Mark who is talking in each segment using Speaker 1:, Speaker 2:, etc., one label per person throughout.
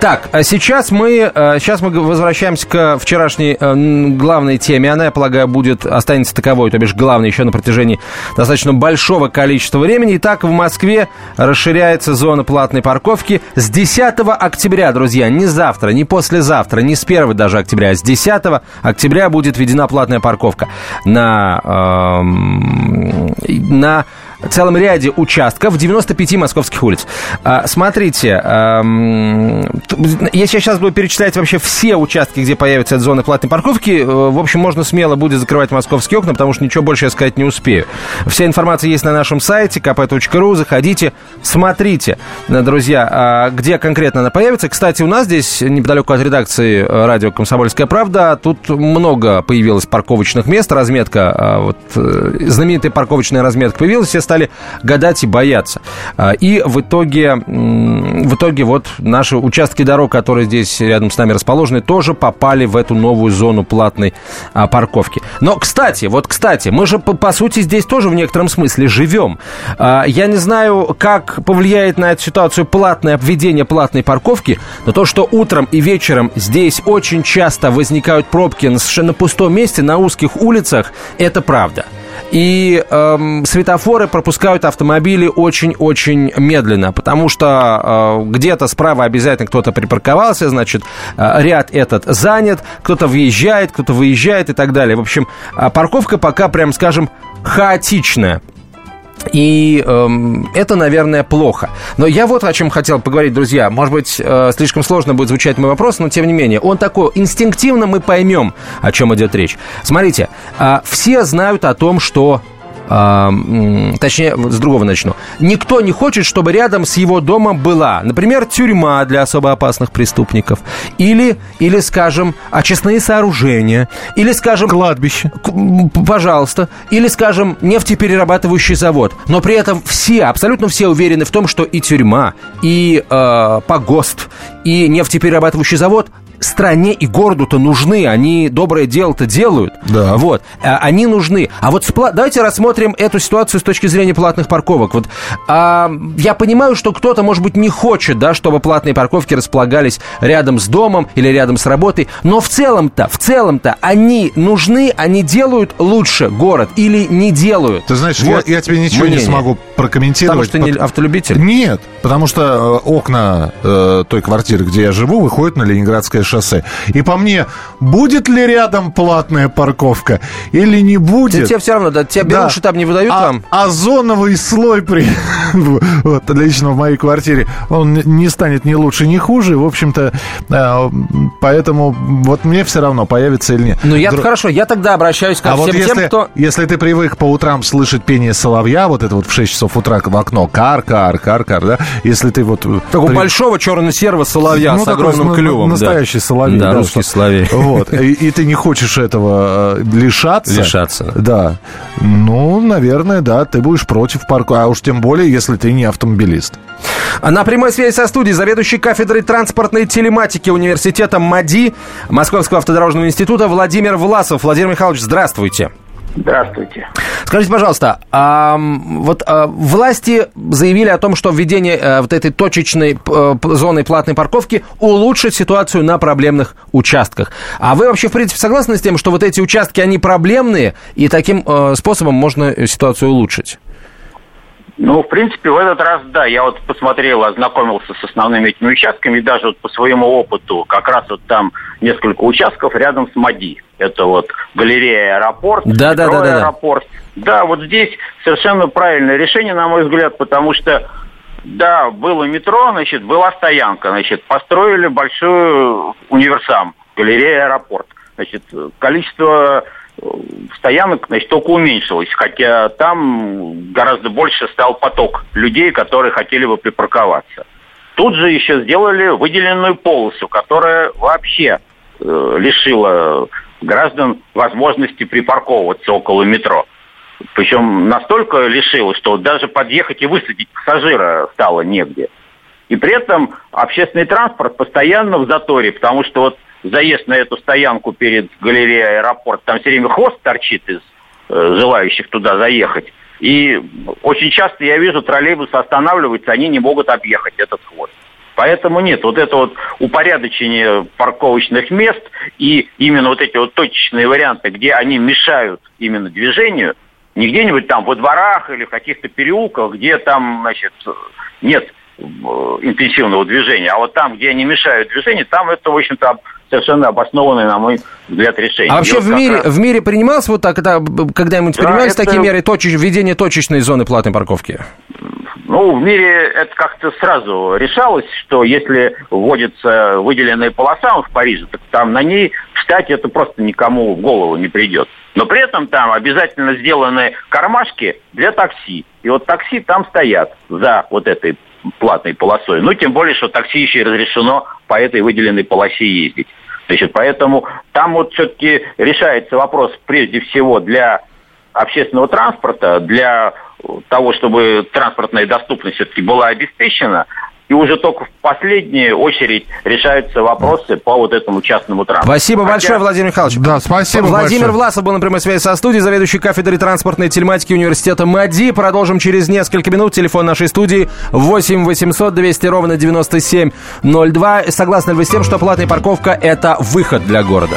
Speaker 1: Так, а сейчас мы, э, сейчас мы возвращаемся к вчерашней э, главной теме. Она, я полагаю, будет, останется таковой, то бишь главной еще на протяжении достаточно большого количества времени. Итак, в Москве расширяется зона платной парковки с 10 октября, друзья. Не завтра, не послезавтра, не с 1 даже октября, а с 10 октября будет введена платная парковка на, э, на целом ряде участков 95 московских улиц. А, смотрите, если я сейчас буду перечислять вообще все участки, где появится эта зона платной парковки, э, в общем, можно смело будет закрывать московские окна, потому что ничего больше я сказать не успею. Вся информация есть на нашем сайте kp.ru, заходите, смотрите, э, друзья, а, где конкретно она появится. Кстати, у нас здесь, неподалеку от редакции э, радио «Комсомольская правда», тут много появилось парковочных мест, разметка, а, вот, знаменитая парковочная разметка появилась, все стали гадать и бояться. А, и в итоге, в итоге вот наши участки дорог, которые здесь рядом с нами расположены, тоже попали в эту новую зону платной а, парковки. Но, кстати, вот, кстати, мы же, по, по сути, здесь тоже в некотором смысле живем. А, я не знаю, как повлияет на эту ситуацию платное обведение платной парковки, но то, что утром и вечером здесь очень часто возникают пробки на совершенно пустом месте, на узких улицах, это правда. И эм, светофоры пропускают автомобили очень-очень медленно, потому что э, где-то справа обязательно кто-то припарковался, значит, э, ряд этот занят, кто-то въезжает, кто-то выезжает и так далее. В общем, э, парковка пока, прям скажем, хаотичная. И эм, это, наверное, плохо. Но я вот о чем хотел поговорить, друзья. Может быть, э, слишком сложно будет звучать мой вопрос, но тем не менее, он такой, инстинктивно мы поймем, о чем идет речь. Смотрите, э, все знают о том, что точнее, с другого начну. Никто не хочет, чтобы рядом с его домом была, например, тюрьма для особо опасных преступников, или, или скажем, очистные сооружения, или, скажем...
Speaker 2: Кладбище.
Speaker 1: Пожалуйста. Или, скажем, нефтеперерабатывающий завод. Но при этом все, абсолютно все уверены в том, что и тюрьма, и э, погост, и нефтеперерабатывающий завод стране и городу-то нужны, они доброе дело-то делают.
Speaker 2: Да.
Speaker 1: Вот, а, они нужны. А вот спла... давайте рассмотрим эту ситуацию с точки зрения платных парковок. Вот а, я понимаю, что кто-то, может быть, не хочет, да, чтобы платные парковки располагались рядом с домом или рядом с работой, но в целом-то, в целом-то они нужны, они делают лучше город или не делают.
Speaker 2: Ты знаешь, вот я, я тебе ничего мнение. не смогу прокомментировать.
Speaker 1: Потому что не автолюбитель?
Speaker 2: Нет, потому что э, окна э, той квартиры, где я живу, выходят на Ленинградское шоссе. И по мне, будет ли рядом платная парковка или не будет?
Speaker 1: тебе все равно, да, тебе беруши да. там не выдают
Speaker 2: а,
Speaker 1: вам?
Speaker 2: Озоновый слой при... вот, лично в моей квартире, он не станет ни лучше, ни хуже. В общем-то, э, поэтому вот мне все равно, появится или нет.
Speaker 1: Ну, я Дру... хорошо, я тогда обращаюсь ко а всем вот
Speaker 2: если,
Speaker 1: тем, кто...
Speaker 2: Если ты привык по утрам слышать пение соловья, вот это вот в 6 часов утра в окно, кар, кар, кар, кар, да? Если ты вот...
Speaker 1: Как при... у большого черно-серого соловья ну, с огромным такой, клювом.
Speaker 2: Настоящий
Speaker 1: да.
Speaker 2: соловей.
Speaker 1: Да, да русский что... соловей.
Speaker 2: Вот. И, и ты не хочешь этого э, лишаться.
Speaker 1: Лишаться.
Speaker 2: Да. Ну, наверное, да, ты будешь против парка. А уж тем более, если ты не автомобилист.
Speaker 1: На прямой связи со студией заведующий кафедрой транспортной телематики университета МАДИ Московского автодорожного института Владимир Власов. Владимир Михайлович, здравствуйте.
Speaker 3: Здравствуйте.
Speaker 1: Скажите, пожалуйста, а, вот а, власти заявили о том, что введение а, вот этой точечной а, зоны платной парковки улучшит ситуацию на проблемных участках. А вы вообще, в принципе, согласны с тем, что вот эти участки, они проблемные, и таким а, способом можно ситуацию улучшить?
Speaker 3: Ну, в принципе, в этот раз, да, я вот посмотрел, ознакомился с основными этими участками, и даже вот по своему опыту, как раз вот там несколько участков рядом с МАДИ. Это вот галерея аэропорт,
Speaker 1: да, да, да, да,
Speaker 3: аэропорт. Да, вот здесь совершенно правильное решение, на мой взгляд, потому что да, было метро, значит, была стоянка, значит, построили большой универсам, галерея аэропорт. Значит, количество стоянок, значит, только уменьшилось, хотя там гораздо больше стал поток людей, которые хотели бы припарковаться. Тут же еще сделали выделенную полосу, которая вообще э, лишила граждан возможности припарковываться около метро. Причем настолько лишила, что даже подъехать и высадить пассажира стало негде. И при этом общественный транспорт постоянно в заторе, потому что вот заезд на эту стоянку перед галереей аэропорт, там все время хвост торчит из э, желающих туда заехать. И очень часто я вижу, троллейбусы останавливаются, они не могут объехать этот хвост. Поэтому нет, вот это вот упорядочение парковочных мест и именно вот эти вот точечные варианты, где они мешают именно движению, не где-нибудь там во дворах или в каких-то переулках, где там, значит, нет э, интенсивного движения. А вот там, где они мешают движению, там это, в общем-то, совершенно обоснованное, на мой взгляд, решение.
Speaker 1: А вообще в мире, раз... в мире принималось вот так, это, когда-нибудь да, принимались это... такие меры, точеч, введение точечной зоны платной парковки?
Speaker 3: Ну, в мире это как-то сразу решалось, что если вводится выделенная полоса в Париже, так там на ней встать это просто никому в голову не придет. Но при этом там обязательно сделаны кармашки для такси. И вот такси там стоят за вот этой платной полосой. Ну, тем более, что такси еще и разрешено по этой выделенной полосе ездить. Значит, поэтому там вот все-таки решается вопрос прежде всего для общественного транспорта, для того, чтобы транспортная доступность все-таки была обеспечена, и уже только в последнюю очередь решаются вопросы по вот этому частному транспорту.
Speaker 1: Спасибо Хотя... большое, Владимир Михайлович.
Speaker 2: Да, спасибо
Speaker 1: Владимир
Speaker 2: большое.
Speaker 1: Власов был на прямой связи со студией, заведующий кафедрой транспортной телематики университета МАДИ. Продолжим через несколько минут. Телефон нашей студии 8 800 200 ровно 9702. Согласны ли вы с тем, что платная парковка – это выход для города?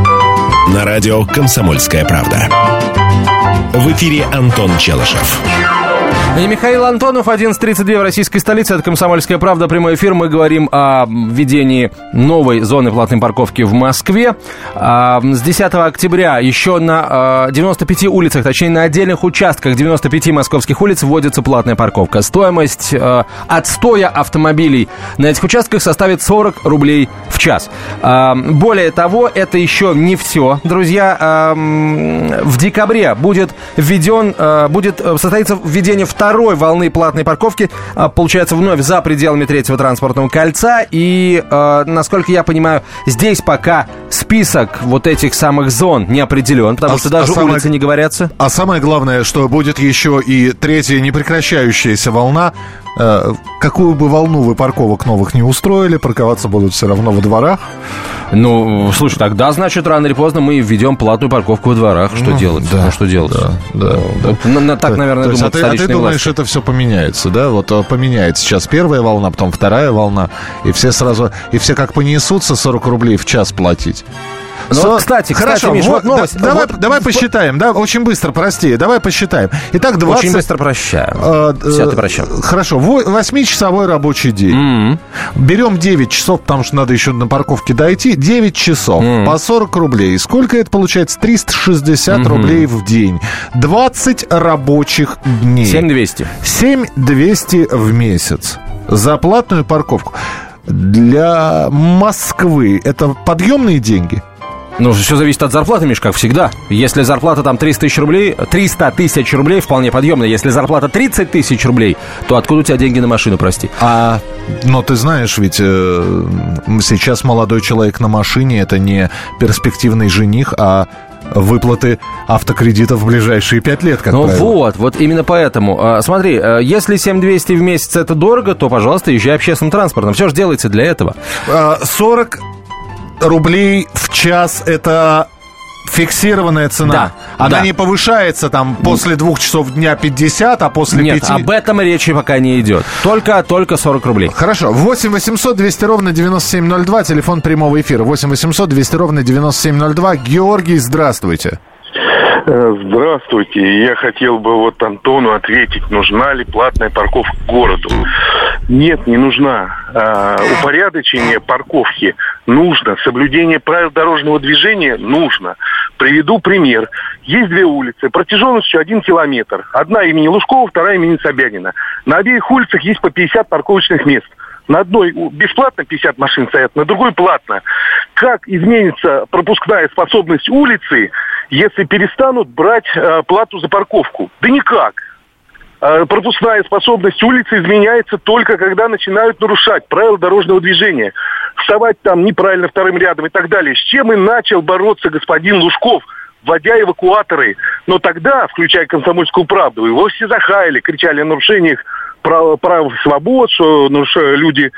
Speaker 4: На радио «Комсомольская правда». В эфире Антон Челышев.
Speaker 1: И Михаил Антонов, 11.32 в российской столице. Это «Комсомольская правда». Прямой эфир. Мы говорим о введении новой зоны платной парковки в Москве. А, с 10 октября еще на 95 а, улицах, точнее на отдельных участках 95 московских улиц вводится платная парковка. Стоимость а, отстоя автомобилей на этих участках составит 40 рублей в час. Более того, это еще не все, друзья. В декабре будет введен, будет состоится введение в второй волны платной парковки, а, получается, вновь за пределами третьего транспортного кольца. И, а, насколько я понимаю, здесь пока список вот этих самых зон не определен, потому а, что даже а улицы самое, не говорятся.
Speaker 2: А самое главное, что будет еще и третья непрекращающаяся волна какую бы волну вы парковок новых не устроили, парковаться будут все равно во дворах.
Speaker 1: Ну, слушай, тогда, значит, рано или поздно мы введем платную парковку во дворах. Что ну, делать?
Speaker 2: Да,
Speaker 1: ну, что делать?
Speaker 2: Да, да.
Speaker 1: да. На, на, так, наверное,
Speaker 2: То думают есть, а ты, а ты думаешь, это все поменяется, да? Вот э, поменяется сейчас первая волна, потом вторая волна, и все сразу, и все как понесутся 40 рублей в час платить.
Speaker 1: Ну, Со... кстати,
Speaker 2: Хорошо,
Speaker 1: кстати, Миш, вот, вот новость.
Speaker 2: Да, давай, вот, давай посчитаем, да, очень быстро, прости, давай посчитаем. Итак, 20...
Speaker 1: Очень быстро прощаем. Э, Все, ты прощаем.
Speaker 2: Хорошо, 8-часовой рабочий день. Mm-hmm. Берем 9 часов, потому что надо еще на парковке дойти. 9 часов mm-hmm. по 40 рублей. Сколько это получается? 360 mm-hmm. рублей в день. 20 рабочих дней.
Speaker 1: 7200.
Speaker 2: 7200 в месяц. За платную парковку. Для Москвы это подъемные деньги?
Speaker 1: Ну, все зависит от зарплаты, Миш, как всегда. Если зарплата там 300 тысяч рублей, 300 тысяч рублей вполне подъемно. Если зарплата 30 тысяч рублей, то откуда у тебя деньги на машину, прости?
Speaker 2: А, но ты знаешь, ведь э, сейчас молодой человек на машине это не перспективный жених, а выплаты автокредитов в ближайшие пять лет, как
Speaker 1: Ну
Speaker 2: правило.
Speaker 1: вот, вот именно поэтому. А, смотри, э, если 7200 в месяц это дорого, то, пожалуйста, езжай общественным транспортом. Все же делается для этого.
Speaker 2: 40 рублей в час это фиксированная цена.
Speaker 1: Да.
Speaker 2: Она
Speaker 1: да.
Speaker 2: не повышается там после двух часов дня 50, а после
Speaker 1: Нет,
Speaker 2: 5...
Speaker 1: об этом речи пока не идет. Только, только 40 рублей.
Speaker 2: Хорошо. 8 800 200 ровно 9702, телефон прямого эфира. 8 800 200 ровно 9702. Георгий, здравствуйте.
Speaker 5: Э, здравствуйте. Я хотел бы вот Антону ответить, нужна ли платная парковка городу. Нет, не нужна. А, упорядочение парковки нужно. Соблюдение правил дорожного движения нужно. Приведу пример. Есть две улицы, протяженностью один километр. Одна имени Лужкова, вторая имени Собянина. На обеих улицах есть по 50 парковочных мест. На одной бесплатно 50 машин стоят, на другой платно. Как изменится пропускная способность улицы, если перестанут брать э, плату за парковку? Да никак. э, пропускная способность улицы изменяется только когда начинают нарушать правила дорожного движения. Вставать там неправильно вторым рядом и так далее. С чем и начал бороться господин Лужков – вводя эвакуаторы. Но тогда, включая комсомольскую правду, его все захаяли, кричали о нарушениях прав, прав свобод, что нарушают люди,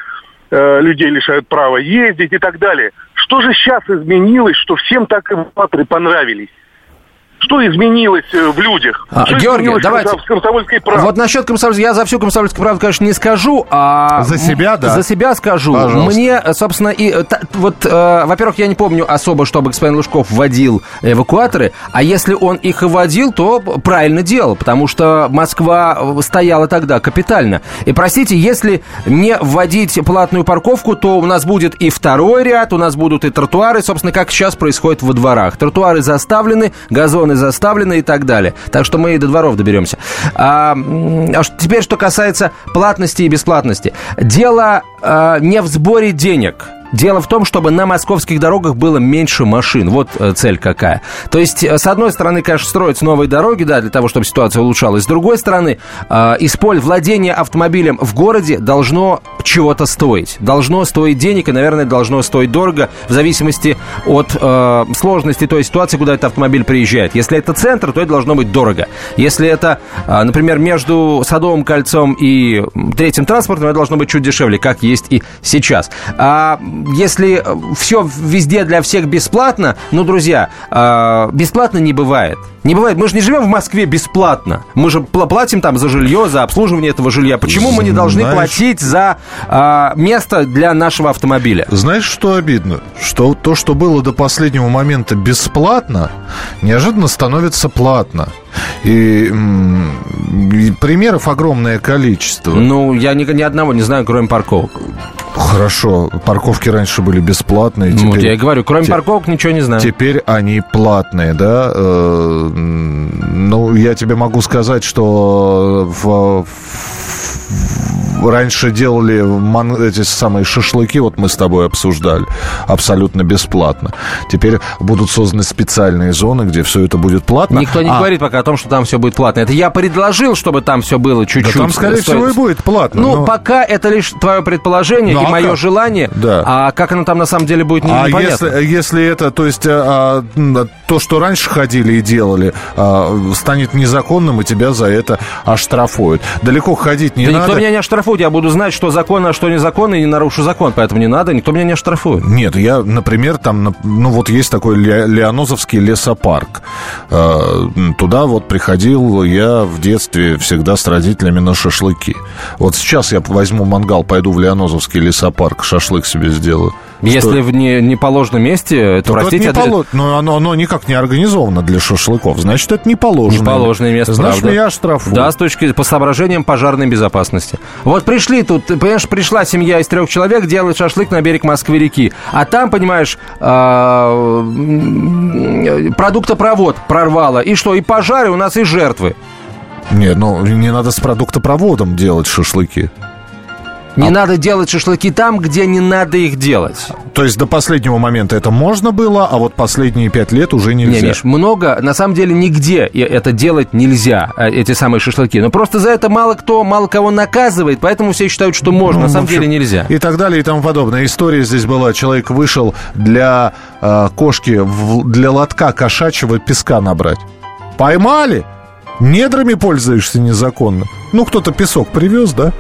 Speaker 5: э, людей лишают права ездить и так далее. Что же сейчас изменилось, что всем так эвакуаторы понравились? Что изменилось э, в людях?
Speaker 1: А,
Speaker 5: что
Speaker 1: Георгий, давайте.
Speaker 5: в комсомольской правде?
Speaker 1: Вот насчет комсомольской... Я за всю комсомольскую правду, конечно, не скажу, а...
Speaker 2: За себя, да.
Speaker 1: За себя скажу.
Speaker 2: Пожалуйста.
Speaker 1: Мне, собственно, и... э, та- Вот, э, во-первых, я не помню особо, чтобы господин Лужков вводил эвакуаторы, а если он их и вводил, то правильно делал, потому что Москва э, стояла тогда капитально. И, простите, если не вводить платную парковку, то у нас будет и второй ряд, у нас будут и тротуары, собственно, как сейчас происходит во дворах. Тротуары заставлены, газоны заставлены и так далее. Так что мы и до дворов доберемся. А, а теперь, что касается платности и бесплатности. Дело а, не в сборе денег. Дело в том, чтобы на московских дорогах было меньше машин. Вот э, цель какая. То есть, э, с одной стороны, конечно, строятся новые дороги, да, для того, чтобы ситуация улучшалась. С другой стороны, э, исполь- владение автомобилем в городе должно чего-то стоить. Должно стоить денег и, наверное, должно стоить дорого в зависимости от э, сложности той ситуации, куда этот автомобиль приезжает. Если это центр, то это должно быть дорого. Если это, э, например, между Садовым кольцом и третьим транспортом, это должно быть чуть дешевле, как есть и сейчас. А если все везде для всех бесплатно, ну, друзья, э, бесплатно не бывает. Не бывает. Мы же не живем в Москве бесплатно. Мы же пла- платим там за жилье, за обслуживание этого жилья. Почему мы не должны
Speaker 2: Знаешь-
Speaker 1: платить за а, место для нашего автомобиля?
Speaker 2: Знаешь, что обидно? Что то, что было до последнего момента бесплатно, неожиданно становится платно. И, и примеров огромное количество.
Speaker 1: Ну, я ни, ни одного не знаю, кроме парковок.
Speaker 2: Хорошо, парковки раньше были бесплатные.
Speaker 1: Ну,
Speaker 2: теперь-
Speaker 1: я и говорю, кроме
Speaker 2: те-
Speaker 1: парковок ничего не знаю.
Speaker 2: Теперь они платные, да? Э, Ну, я тебе могу сказать, что в, в- раньше делали ман- эти самые шашлыки, вот мы с тобой обсуждали, абсолютно бесплатно. Теперь будут созданы специальные зоны, где все это будет платно.
Speaker 1: Никто не
Speaker 2: А,
Speaker 1: говорит пока о том, что там все будет платно. Это я предложил, чтобы там все было
Speaker 2: Да
Speaker 1: чуть-чуть.
Speaker 2: там, скорее
Speaker 1: стоит-
Speaker 2: всего, и будет платно.
Speaker 1: Ну,
Speaker 2: но-
Speaker 1: пока это лишь твое предположение
Speaker 2: Ну,
Speaker 1: и
Speaker 2: а
Speaker 1: мое
Speaker 2: как?
Speaker 1: желание.
Speaker 2: Да.
Speaker 1: А как оно там на самом деле будет, не,
Speaker 2: А
Speaker 1: непонятно.
Speaker 2: если, если это, то есть а, м, то, что раньше ходили и делали, а, станет незаконным, и тебя за это оштрафуют. Далеко ходить не
Speaker 1: да
Speaker 2: надо.
Speaker 1: никто меня не оштрафует, я буду знать, что законно, а что незаконно, и не нарушу закон, поэтому не надо, никто меня не оштрафует.
Speaker 2: Нет, я, например, там, ну вот есть такой Ле- Леонозовский лесопарк. Э, Туда вот приходил я в детстве всегда с родителями на шашлыки. Вот сейчас я возьму мангал, пойду в Леонозовский лесопарк, шашлык себе сделаю.
Speaker 1: Если в не, неположенном месте, это,
Speaker 2: Только
Speaker 1: простите,
Speaker 2: это не поло- но оно, оно никак не организовано для шашлыков. Значит, это не положено.
Speaker 1: Неположенное место,
Speaker 2: Значит,
Speaker 1: правда.
Speaker 2: меня оштрафуют.
Speaker 1: Да, с точки по соображениям пожарной безопасности. Вот пришли тут, понимаешь, пришла семья из трех человек делать шашлык на берег Москвы-реки. А там, понимаешь, а, продуктопровод прорвало. И что, и пожары, у нас и жертвы.
Speaker 2: Нет, ну не надо с продуктопроводом делать шашлыки.
Speaker 1: Не надо делать шашлыки там, где не надо их делать.
Speaker 2: То есть до последнего момента это можно было, а вот последние пять лет уже
Speaker 1: Не,
Speaker 2: нельзя.
Speaker 1: Миш, много, на самом деле, нигде это делать нельзя, э, эти самые шашлыки. Но просто за это мало кто, мало кого наказывает, поэтому все считают, что можно,
Speaker 2: Ну,
Speaker 1: на самом
Speaker 2: общем,
Speaker 1: деле нельзя.
Speaker 2: И так далее, и тому подобное. История здесь была. Человек вышел для э, кошки, в- для лотка кошачьего песка набрать. Поймали? Недрами пользуешься незаконно. Ну, кто-то песок привез, да?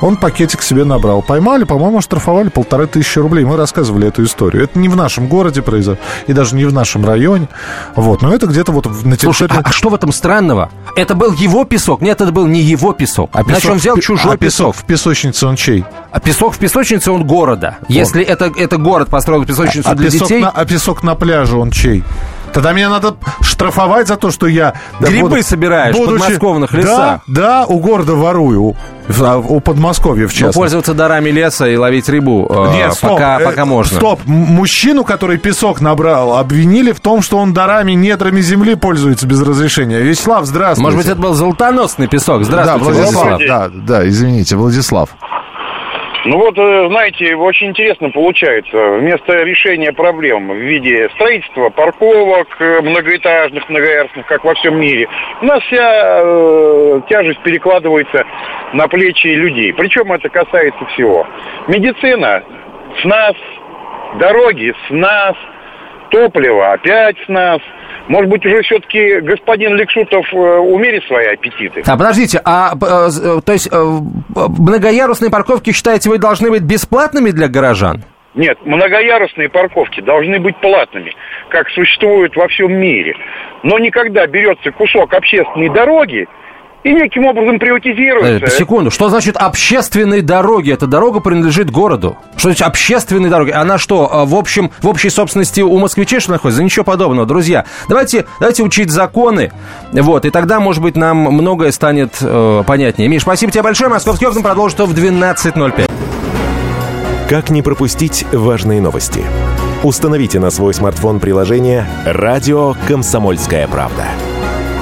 Speaker 2: Он пакетик себе набрал. Поймали, по-моему, оштрафовали полторы тысячи рублей. Мы рассказывали эту историю. Это не в нашем городе произошло, и даже не в нашем районе. Вот, но это где-то вот на
Speaker 1: Слушай,
Speaker 2: территории...
Speaker 1: а, а что в этом странного? Это был его песок? Нет, это был не его песок.
Speaker 2: А
Speaker 1: Значит, он взял
Speaker 2: пе-
Speaker 1: чужой
Speaker 2: а
Speaker 1: песок.
Speaker 2: В песочнице он чей?
Speaker 1: А песок в песочнице, он города. Если это, это город построил песочницу
Speaker 2: А
Speaker 1: для
Speaker 2: песок,
Speaker 1: детей...
Speaker 2: на, а песок на пляже он чей? Тогда меня надо штрафовать за то, что я... да,
Speaker 1: Грибы собираешь в подмосковных лесах.
Speaker 2: Да, да, у города ворую. А, У Подмосковья, в
Speaker 1: Но
Speaker 2: частности.
Speaker 1: пользоваться дарами леса и ловить рыбу э,
Speaker 2: Нет, стоп,
Speaker 1: пока,
Speaker 2: э,
Speaker 1: пока можно.
Speaker 2: Стоп, мужчину, который песок набрал, обвинили в том, что он дарами, недрами земли пользуется без разрешения. Вячеслав, здравствуйте.
Speaker 1: Может быть, это был золотоносный песок. Здравствуйте,
Speaker 2: да, Владислав.
Speaker 1: Владислав.
Speaker 2: Да, да, извините, Владислав.
Speaker 6: Ну вот, э, знаете, очень интересно получается. Вместо решения проблем в виде строительства парковок э, многоэтажных, многоярусных, как во всем мире, у нас вся э, тяжесть перекладывается на плечи людей. Причем это касается всего. Медицина с нас, дороги с нас, топливо опять с нас – может быть, уже все-таки господин Лексутов э, умерит свои аппетиты?
Speaker 1: А подождите, а э, э, то есть многоярусные парковки, считаете, вы должны быть бесплатными для горожан?
Speaker 6: Нет, многоярусные парковки должны быть платными, как существуют во всем мире. Но никогда берется кусок общественной дороги и неким образом приватизируется.
Speaker 1: Э, секунду, что значит общественные дороги? Эта дорога принадлежит городу. Что значит общественные дороги? Она что, э, в, общем, в общей собственности у москвичей что находится? Ничего подобного, друзья. Давайте, давайте учить законы, вот, и тогда, может быть, нам многое станет э, понятнее. Миш, спасибо тебе большое. Московский окна продолжит в 12.05.
Speaker 4: Как не пропустить важные новости? Установите на свой смартфон приложение «Радио Комсомольская правда».